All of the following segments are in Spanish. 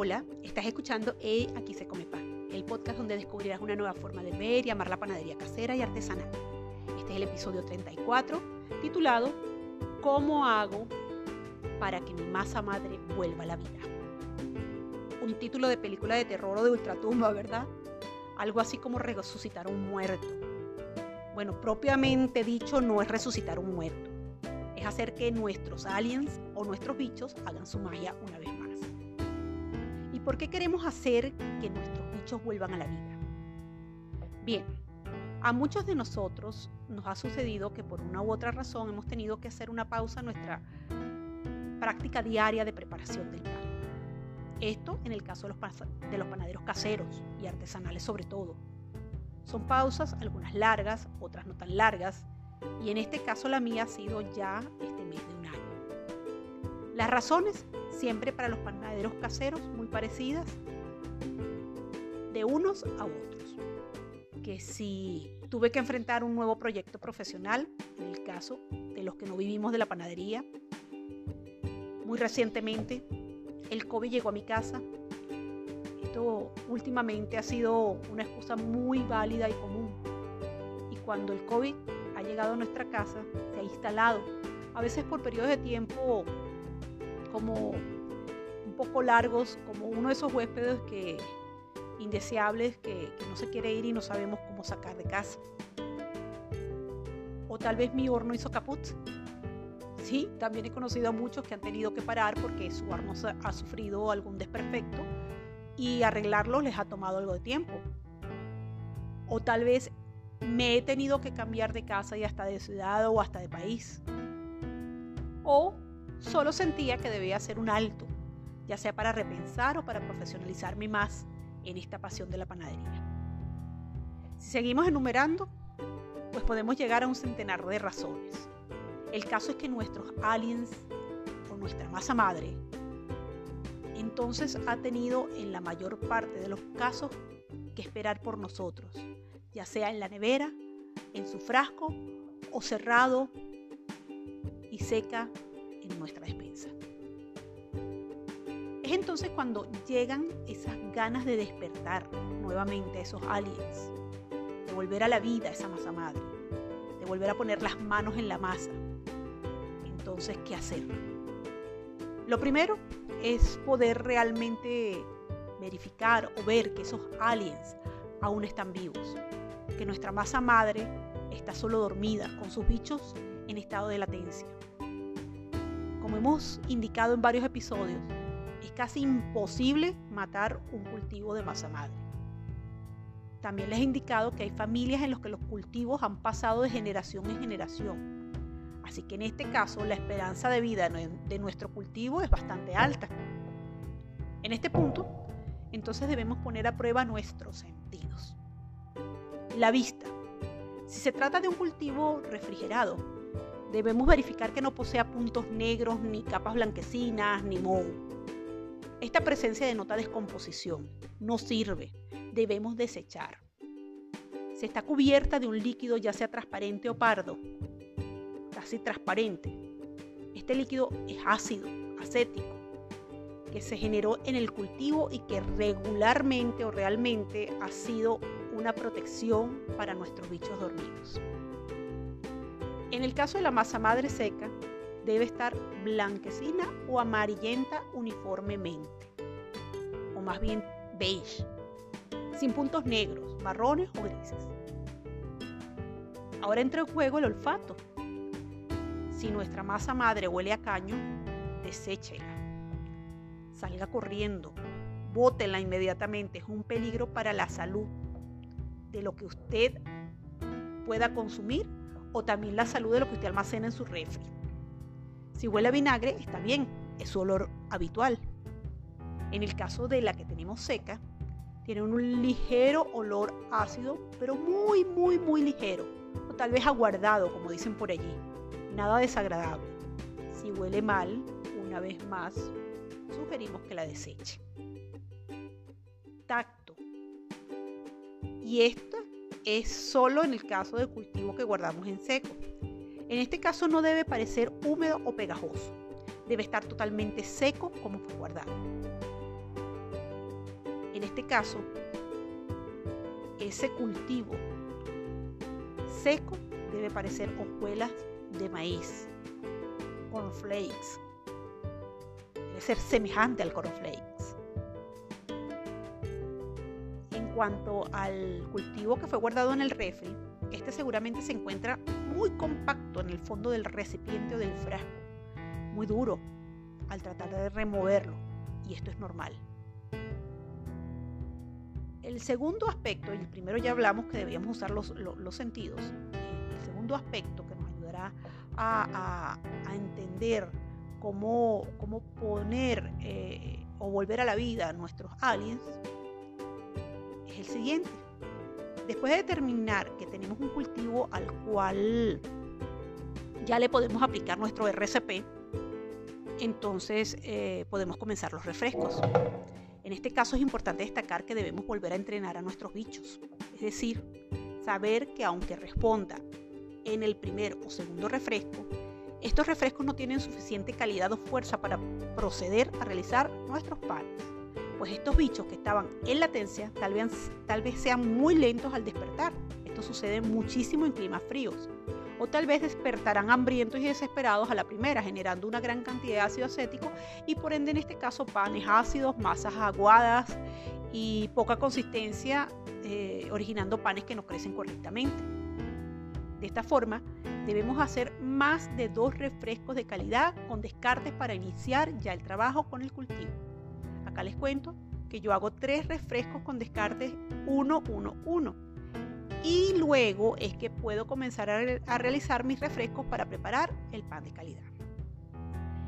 Hola, estás escuchando Hey, aquí se come pan, el podcast donde descubrirás una nueva forma de ver y amar la panadería casera y artesanal. Este es el episodio 34, titulado ¿Cómo hago para que mi masa madre vuelva a la vida? Un título de película de terror o de ultratumba, ¿verdad? Algo así como resucitar un muerto. Bueno, propiamente dicho, no es resucitar un muerto, es hacer que nuestros aliens o nuestros bichos hagan su magia una vez. ¿Por qué queremos hacer que nuestros bichos vuelvan a la vida? Bien, a muchos de nosotros nos ha sucedido que por una u otra razón hemos tenido que hacer una pausa en nuestra práctica diaria de preparación del pan. Esto en el caso de los, de los panaderos caseros y artesanales sobre todo. Son pausas, algunas largas, otras no tan largas, y en este caso la mía ha sido ya este mes de. Las razones siempre para los panaderos caseros muy parecidas de unos a otros. Que si tuve que enfrentar un nuevo proyecto profesional, en el caso de los que no vivimos de la panadería, muy recientemente el COVID llegó a mi casa. Esto últimamente ha sido una excusa muy válida y común. Y cuando el COVID ha llegado a nuestra casa, se ha instalado, a veces por periodos de tiempo como un poco largos, como uno de esos huéspedes que indeseables que, no se quiere ir y no sabemos cómo sacar de casa. O tal vez mi horno hizo caput. Sí, también he conocido a muchos que han tenido que parar porque su horno ha sufrido algún desperfecto y arreglarlo les ha tomado algo de tiempo. O tal vez me he tenido que cambiar de casa y hasta de ciudad o hasta de país. O solo sentía que debía hacer un alto, ya sea para repensar o para profesionalizarme más en esta pasión de la panadería. Si seguimos enumerando, pues podemos llegar a un centenar de razones. El caso es que nuestros aliens o nuestra masa madre entonces ha tenido en la mayor parte de los casos que esperar por nosotros, ya sea en la nevera, en su frasco o cerrado y seca nuestra despensa. Es entonces cuando llegan esas ganas de despertar nuevamente a esos aliens, de volver a la vida a esa masa madre, de volver a poner las manos en la masa. Entonces, ¿qué hacer? Lo primero es poder realmente verificar o ver que esos aliens aún están vivos, que nuestra masa madre está solo dormida con sus bichos en estado de latencia como hemos indicado en varios episodios, es casi imposible matar un cultivo de masa madre. También les he indicado que hay familias en las que los cultivos han pasado de generación en generación. Así que en este caso la esperanza de vida de nuestro cultivo es bastante alta. En este punto, entonces debemos poner a prueba nuestros sentidos. La vista. Si se trata de un cultivo refrigerado, Debemos verificar que no posea puntos negros, ni capas blanquecinas, ni moho. Esta presencia denota descomposición. No sirve. Debemos desechar. Se está cubierta de un líquido ya sea transparente o pardo, casi transparente. Este líquido es ácido, acético, que se generó en el cultivo y que regularmente o realmente ha sido una protección para nuestros bichos dormidos. En el caso de la masa madre seca, debe estar blanquecina o amarillenta uniformemente, o más bien beige, sin puntos negros, marrones o grises. Ahora entra en juego el olfato. Si nuestra masa madre huele a caño, deséchela. Salga corriendo, bótela inmediatamente, es un peligro para la salud de lo que usted pueda consumir o también la salud de lo que usted almacena en su refri. Si huele a vinagre, está bien, es su olor habitual. En el caso de la que tenemos seca, tiene un ligero olor ácido, pero muy, muy, muy ligero, o tal vez aguardado, como dicen por allí. Nada desagradable. Si huele mal, una vez más, sugerimos que la deseche. Tacto. Y esta es solo en el caso del cultivo que guardamos en seco. En este caso no debe parecer húmedo o pegajoso. Debe estar totalmente seco como fue guardado. En este caso, ese cultivo seco debe parecer hojuelas de maíz, cornflakes. Debe ser semejante al cornflakes. Cuanto al cultivo que fue guardado en el refri, este seguramente se encuentra muy compacto en el fondo del recipiente o del frasco, muy duro al tratar de removerlo, y esto es normal. El segundo aspecto, y el primero ya hablamos que debíamos usar los, sentidos, el segundo aspecto que nos ayudará a, entender cómo, cómo poner eh, o volver a la vida a nuestros aliens el siguiente. Después de determinar que tenemos un cultivo al cual ya le podemos aplicar nuestro RCP, entonces eh, podemos comenzar los refrescos. En este caso es importante destacar que debemos volver a entrenar a nuestros bichos, es decir, saber que aunque responda en el primer o segundo refresco, estos refrescos no tienen suficiente calidad o fuerza para proceder a realizar nuestros panes, pues estos bichos que estaban en latencia tal vez, tal vez sean muy lentos al despertar. Esto sucede muchísimo en climas fríos o tal vez despertarán hambrientos y desesperados a la primera, generando una gran cantidad de ácido acético y por ende en este caso panes ácidos, masas aguadas y poca consistencia, eh, originando panes que no crecen correctamente. De esta forma, debemos hacer más de dos refrescos de calidad con descartes para iniciar ya el trabajo con el cultivo. Les cuento que yo hago tres refrescos con descartes 1, 1, 1 y luego es que puedo comenzar a, realizar mis refrescos para preparar el pan de calidad.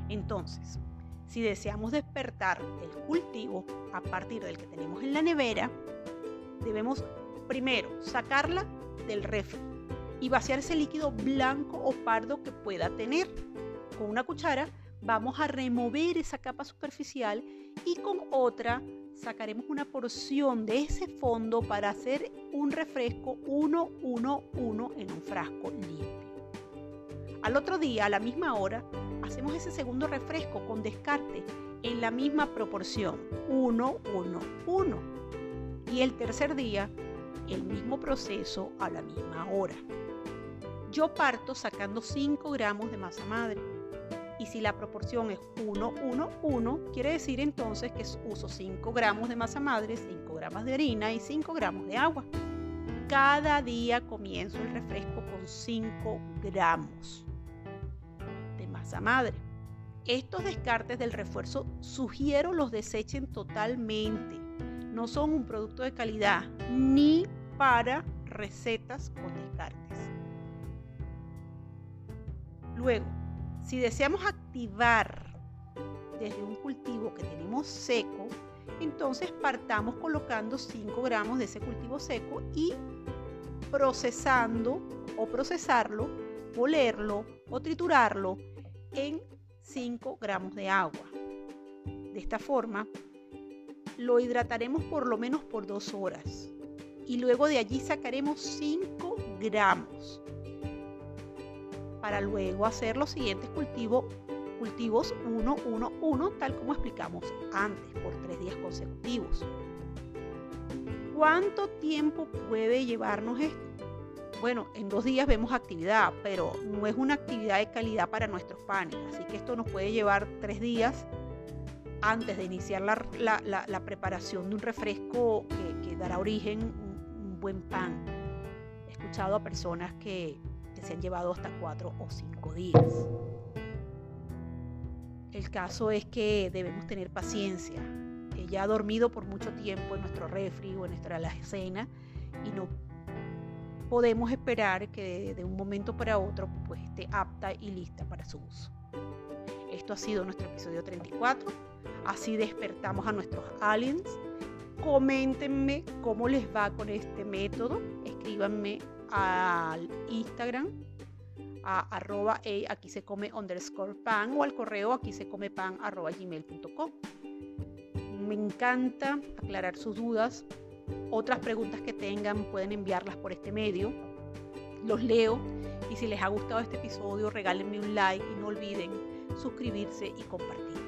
Entonces, si deseamos despertar el cultivo a partir del que tenemos en la nevera, debemos primero sacarla del refri y vaciar ese líquido blanco o pardo que pueda tener. Con una cuchara vamos a remover esa capa superficial y con otra sacaremos una porción de ese fondo para hacer un refresco 1-1-1 en un frasco limpio. Al otro día, a la misma hora, hacemos ese segundo refresco con descarte en la misma proporción 1-1-1. Y el tercer día, el mismo proceso a la misma hora. Yo parto sacando 5 gramos de masa madre y si la proporción es 1, 1, 1, quiere decir entonces que uso 5 gramos de masa madre, 5 gramos de harina y 5 gramos de agua. Cada día comienzo el refresco con 5 gramos de masa madre. Estos descartes del refuerzo sugiero los desechen totalmente. No son un producto de calidad ni para recetas con descartes. Luego, si deseamos activar desde un cultivo que tenemos seco, entonces partamos colocando 5 gramos de ese cultivo seco y procesando o procesarlo, molerlo o triturarlo en 5 gramos de agua. De esta forma, lo hidrataremos por lo menos por 2 horas y luego de allí sacaremos 5 gramos para luego hacer los siguientes cultivos cultivos 1, 1, 1, tal como explicamos antes, por tres días consecutivos. ¿Cuánto tiempo puede llevarnos esto? Bueno, en dos días vemos actividad, pero no es una actividad de calidad para nuestros panes, así que esto nos puede llevar tres días antes de iniciar la, preparación de un refresco que, dará origen a un buen pan. He escuchado a personas que, se han llevado hasta cuatro o cinco días. El caso es que debemos tener paciencia. Ella ha dormido por mucho tiempo en nuestro refri o en nuestra alacena y no podemos esperar que de un momento para otro pues esté apta y lista para su uso. Esto ha sido nuestro episodio 34. Así despertamos a nuestros aliens. Coméntenme cómo les va con este método. Escríbanme al Instagram a arroba aquí se come underscore pan o al correo aquí se come pan arroba gmail.com. Me encanta aclarar sus dudas. Otras preguntas que tengan pueden enviarlas por este medio. Los leo y si les ha gustado este episodio regálenme un like y no olviden suscribirse y compartir.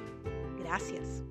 Gracias.